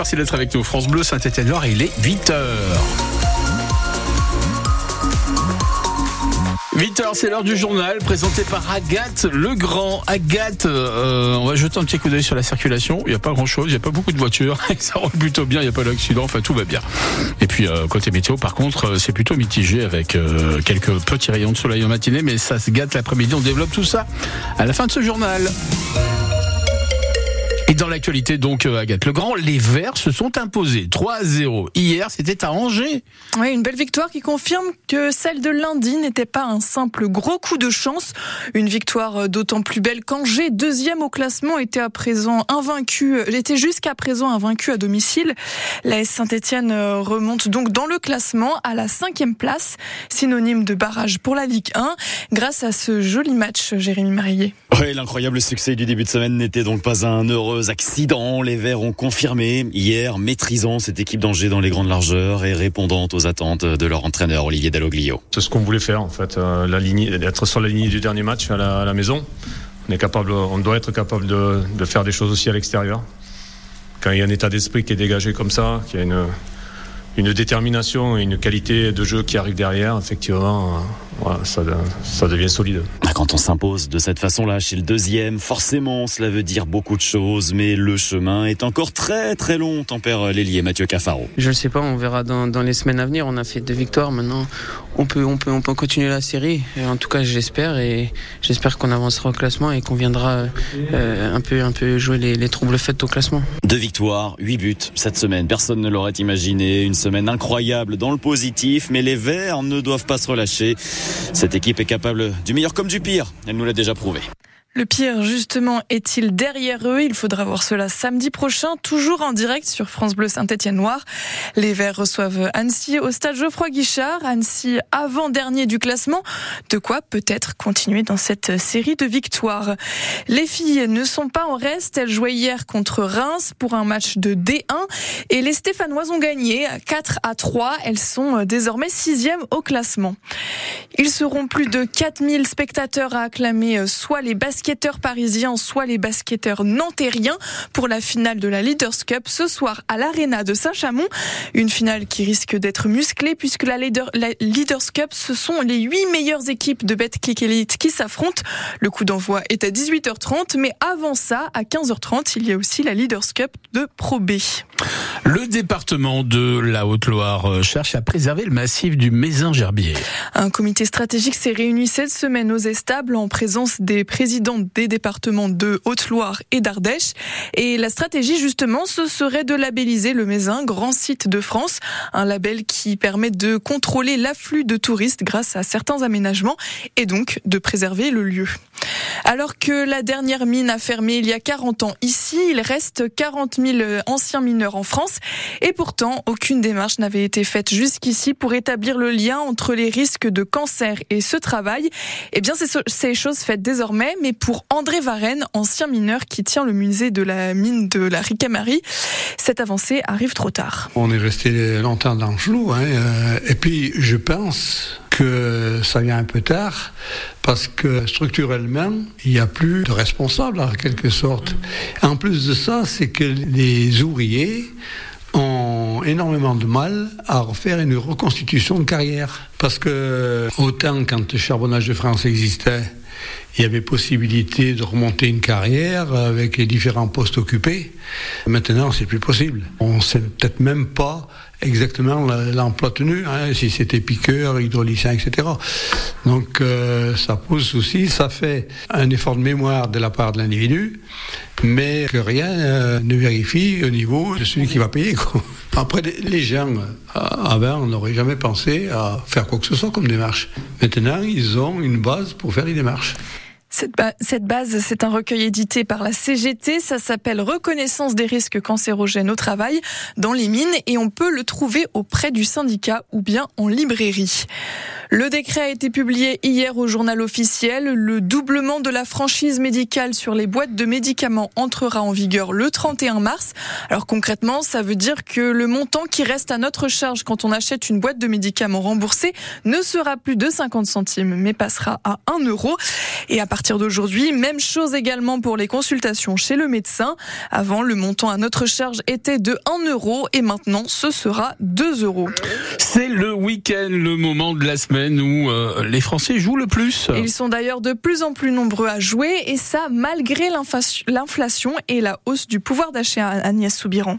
merci d'être avec nous. France Bleu Saint-Étienne-Loire, il est 8h. 8h, c'est l'heure du journal présenté par Agathe Legrand. Agathe, euh, on va jeter un petit coup d'œil sur la circulation. Il n'y a pas grand chose, il n'y a pas beaucoup de voitures. Ça roule plutôt bien, il n'y a pas d'accident, enfin tout va bien. Et puis euh, côté météo, par contre, euh, c'est plutôt mitigé avec quelques petits rayons de soleil en matinée, mais ça se gâte l'après-midi. On développe tout ça à la fin de ce journal. Et dans l'actualité, donc, euh, Agathe Legrand, les Verts se sont imposés 3 à 0. Hier, c'était à Angers. Oui, une belle victoire qui confirme que celle de lundi n'était pas un simple gros coup de chance. Une victoire euh, d'autant plus belle qu'Angers, deuxième au classement, était à présent invaincu, était jusqu'à présent invaincu à domicile. La Saint-Etienne euh, remonte donc dans le classement à la cinquième place, synonyme de barrage pour la Ligue 1, grâce à ce joli match, Jérémy Marillier. Oui, l'incroyable succès du début de semaine n'était donc pas un heureux accident. Les Verts ont confirmé hier, maîtrisant cette équipe d'Angers dans les grandes largeurs et répondant aux attentes de leur entraîneur Olivier Dalloglio. C'est ce qu'on voulait faire en fait, euh, être sur la ligne du dernier match à la, maison. On est capable, on doit être capable de, de faire des choses aussi à l'extérieur. Quand il y a un état d'esprit qui est dégagé comme ça, qu'il y a une, une détermination et une qualité de jeu qui arrive derrière, effectivement, euh, voilà, ça, ça devient solide. Ah, Quand on s'impose de cette façon-là chez le deuxième, forcément, cela veut dire beaucoup de choses, mais le chemin est encore très très long, tempère l'ailier Mathieu Cafaro. Je ne sais pas, on verra dans, dans, les semaines à venir. On a fait deux victoires, maintenant on peut, on peut, on peut continuer la série. Et en tout cas, j'espère et j'espère qu'on avancera au classement et qu'on viendra euh, un peu, un peu jouer les, les troubles faits au classement. Deux victoires, huit buts cette semaine. Personne ne l'aurait imaginé. Une semaine incroyable dans le positif, mais les Verts ne doivent pas se relâcher. Cette équipe est capable du meilleur comme du pire. Elle nous l'a déjà prouvé. Le pire, justement, est-il derrière eux? Il faudra voir cela samedi prochain, toujours en direct sur France Bleu Saint-Étienne-Noir. Les Verts reçoivent Annecy au stade Geoffroy Guichard. Annecy avant-dernier du classement. De quoi peut-être continuer dans cette série de victoires. Les filles ne sont pas en reste. Elles jouaient hier contre Reims pour un match de D1. Et les Stéphanoises ont gagné 4 à 3. Elles sont désormais sixième au classement. Ils seront plus de 4000 spectateurs à acclamer soit les baskets basketteurs parisiens, soit les basketteurs nantériens pour la finale de la Leaders Cup ce soir à l'Arena de Saint-Chamond. Une finale qui risque d'être musclée puisque la, Leader, la, Leaders Cup, ce sont les huit meilleures équipes de Betclic Elite qui s'affrontent. Le coup d'envoi est à 18h30, mais avant ça, à 15h30, il y a aussi la Leaders Cup de Pro B. Le département de la Haute-Loire cherche à préserver le massif du Mézin-Gerbier. Un comité stratégique s'est réuni cette semaine aux Estables en présence des présidents des départements de Haute-Loire et d'Ardèche. Et la stratégie, justement, ce serait de labelliser le Mézin grand site de France, un label qui permet de contrôler l'afflux de touristes grâce à certains aménagements et donc de préserver le lieu. Alors que la dernière mine a fermé il y a 40 ans ici, il reste 40 000 anciens mineurs en France et pourtant aucune démarche n'avait été faite jusqu'ici pour établir le lien entre les risques de cancer et ce travail. Eh bien, c'est chose faite désormais, mais pour André Varenne, ancien mineur qui tient le musée de la mine de la Ricamarie, cette avancée arrive trop tard. On est resté longtemps dans le flou, hein, et puis je pense que ça vient un peu tard parce que structurellement, il n'y a plus de responsable en quelque sorte. En plus de ça, c'est que les ouvriers ont énormément de mal à refaire une reconstitution de carrière. Parce que autant quand le charbonnage de France existait, il y avait possibilité de remonter une carrière avec les différents postes occupés. Maintenant, c'est plus possible. On ne sait peut-être même pas exactement l'emploi tenu, hein, si c'était piqueur, hydraulicien, etc. Donc euh, ça pose souci, ça fait un effort de mémoire de la part de l'individu, mais que rien euh, ne vérifie au niveau de celui qui va payer. Après, les gens, avant, on n'aurait jamais pensé à faire quoi que ce soit comme démarche. Maintenant, ils ont une base pour faire les démarches. Cette, ba cette, base, c'est un recueil édité par la CGT. Ça s'appelle Reconnaissance des risques cancérogènes au travail dans les mines et on peut le trouver auprès du syndicat ou bien en librairie. Le décret a été publié hier au journal officiel. Le doublement de la franchise médicale sur les boîtes de médicaments entrera en vigueur le 31 mars. Alors concrètement, ça veut dire que le montant qui reste à notre charge quand on achète une boîte de médicaments remboursée ne sera plus de 50 centimes, mais passera à 1 euro. Et à partir d'aujourd'hui, même chose également pour les consultations chez le médecin. Avant, le montant à notre charge était de 1 euro et maintenant ce sera 2 euros. C'est le week-end, le moment de la semaine où euh, les Français jouent le plus. Ils sont d'ailleurs de plus en plus nombreux à jouer et ça malgré l'inflation et la hausse du pouvoir d'achat Agnès Soubiran.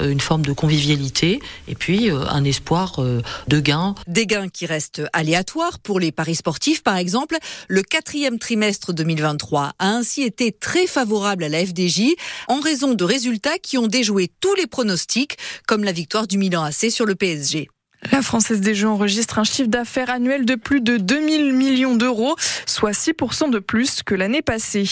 euh, une forme de convivialité et puis euh, un espoir euh, de gains. Des gains qui restent aléatoires pour les paris sportifs, par exemple. Le quatrième trimestre 2023 a ainsi été très favorable à la FDJ en raison de résultats qui ont déjoué tous les pronostics, comme la victoire du Milan AC sur le PSG. La Française des Jeux enregistre un chiffre d'affaires annuel de plus de 2000 millions d'euros, soit 6% de plus que l'année passée.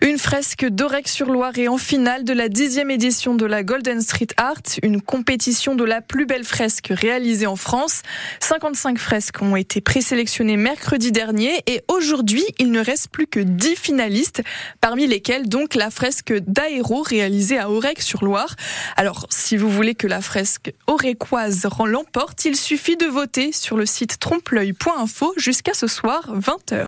Une fresque d'Orec-sur-Loire est en finale de la dixième édition de la Golden Street Art, une compétition de la plus belle fresque réalisée en France. 55 fresques ont été présélectionnées mercredi dernier et aujourd'hui, il ne reste plus que 10 finalistes, parmi lesquels donc la fresque d'Aéro réalisée à Orec-sur-Loire. Alors, si vous voulez que la fresque aurécoise l'emporte, il suffit de voter sur le site trompe jusqu'à ce soir 20h.